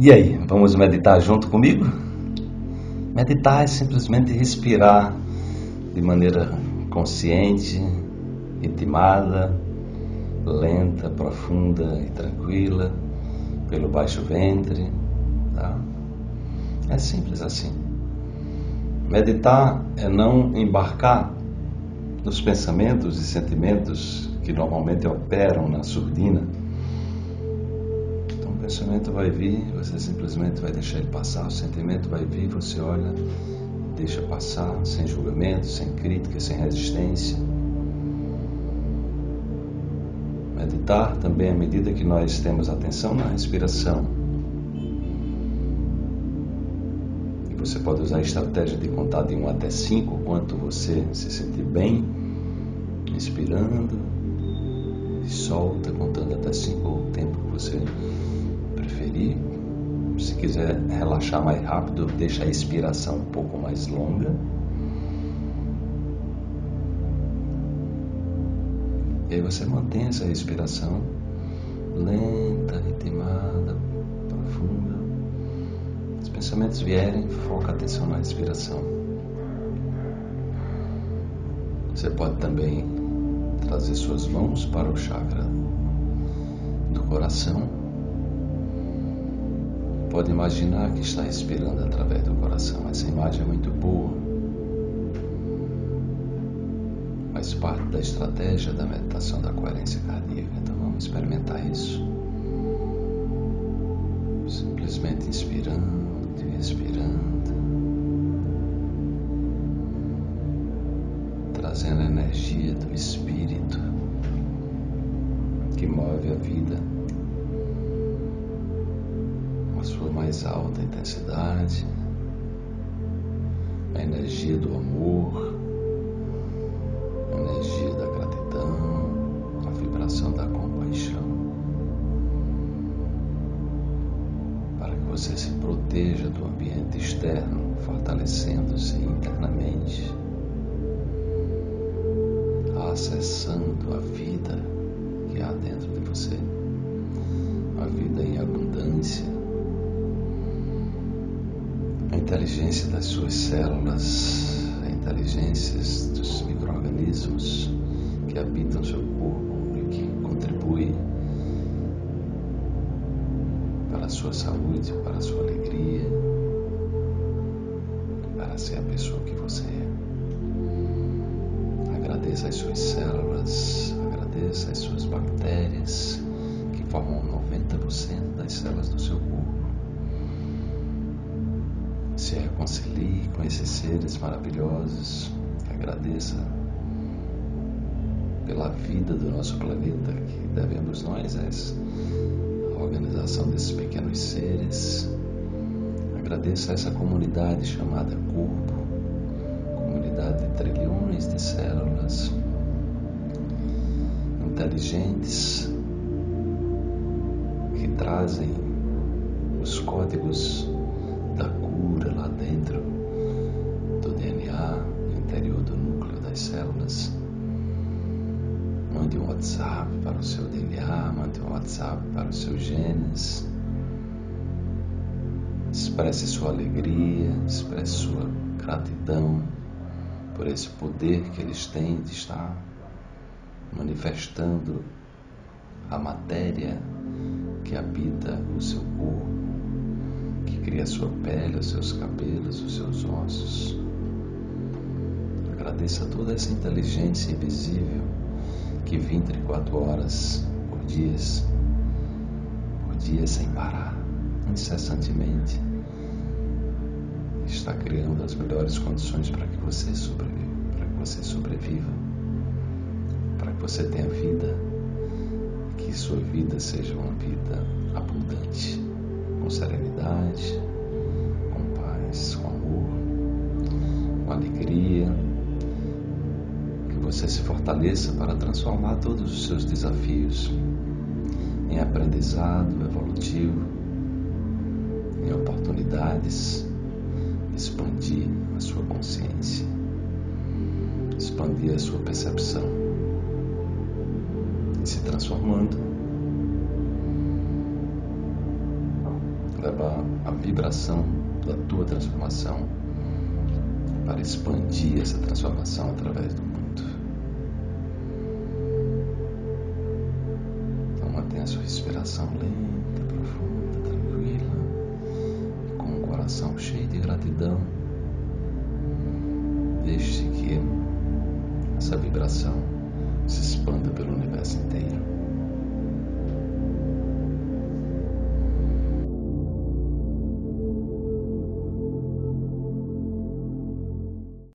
E aí, vamos meditar junto comigo? Meditar é simplesmente respirar de maneira consciente, intimada, lenta, profunda e tranquila, pelo baixo ventre. Tá? É simples assim. Meditar é não embarcar nos pensamentos e sentimentos que normalmente operam na surdina pensamento vai vir, você simplesmente vai deixar ele passar, o sentimento vai vir, você olha, deixa passar, sem julgamento, sem crítica, sem resistência. Meditar também à medida que nós temos atenção na respiração. E você pode usar a estratégia de contar de 1 até 5, quanto você se sentir bem, inspirando, e solta, contando até 5 o tempo que você preferir. Se quiser relaxar mais rápido, deixa a expiração um pouco mais longa. E aí você mantém essa respiração lenta, ritmada, profunda. Os pensamentos vierem, foca a atenção na respiração. Você pode também trazer suas mãos para o chakra do coração pode imaginar que está respirando através do coração. Essa imagem é muito boa. Faz parte da estratégia da meditação da coerência cardíaca. Então vamos experimentar isso. Simplesmente inspirando e expirando. Trazendo a energia do espírito que move a vida mais alta intensidade, a energia do amor, a energia da gratidão, a vibração da compaixão, para que você se proteja do ambiente externo, fortalecendo-se internamente, acessando a vida que há dentro de inteligência das suas células, a inteligência dos micro-organismos que habitam seu corpo e que contribuem para a sua saúde, para a sua alegria, para ser a pessoa que você é. Agradeça as suas células, agradeça as suas bactérias que formam 90% das células do seu se reconcilie com esses seres maravilhosos, agradeça pela vida do nosso planeta que devemos nós a organização desses pequenos seres. Agradeça essa comunidade chamada corpo, comunidade de trilhões de células inteligentes que trazem os códigos da cura células. Mande um WhatsApp para o seu DNA, mande um WhatsApp para os seus genes. Expresse sua alegria, expresse sua gratidão por esse poder que eles têm de estar manifestando a matéria que habita o seu corpo cria a sua pele, os seus cabelos, os seus ossos. Agradeça toda essa inteligência invisível que 24 horas por dia, por dia sem parar, incessantemente, está criando as melhores condições para que você sobreviva, para que você sobreviva, para que você tenha vida, que sua vida seja uma vida abundante com serenidade, você se fortaleça para transformar todos os seus desafios em aprendizado evolutivo, em oportunidades, expandir a sua consciência, expandir a sua percepção e se transformando levar a vibração da tua transformação para expandir essa transformação através do mundo. Sua respiração lenta, profunda, tranquila com o coração cheio de gratidão. Deixe que essa vibração